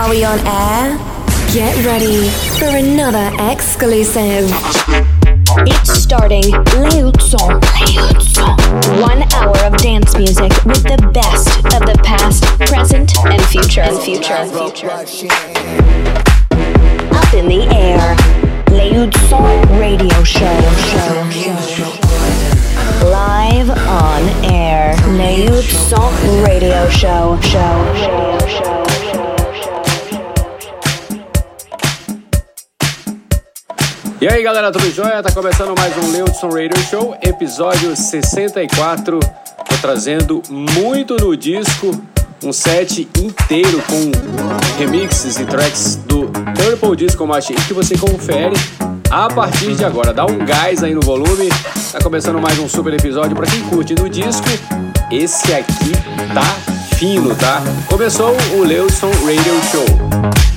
Are we on air? Get ready for another exclusive. It's starting. Leudson. One hour of dance music with the best of the past, present, and future. And future. Up in the air. Leudson Radio Show. Show. Show. Live on air. Leudson Radio Show. Show. Show. Show. E aí galera, tudo jóia? Tá começando mais um Leudson Radio Show, episódio 64. Tô trazendo muito no disco, um set inteiro com remixes e tracks do Purple Disco Machine que você confere a partir de agora. Dá um gás aí no volume. Tá começando mais um super episódio para quem curte no disco. Esse aqui tá fino, tá? Começou o Leudson Radio Show.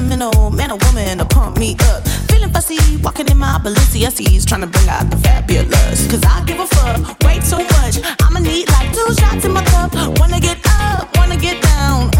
criminal, man or woman to pump me up. Feeling fussy, walking in my Balenciagas, trying to bring out the fabulous. Cause I give a fuck, way too much. I'ma need like two shots in my cup. Wanna get up, wanna get down.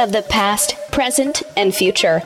Of the past, present, and future.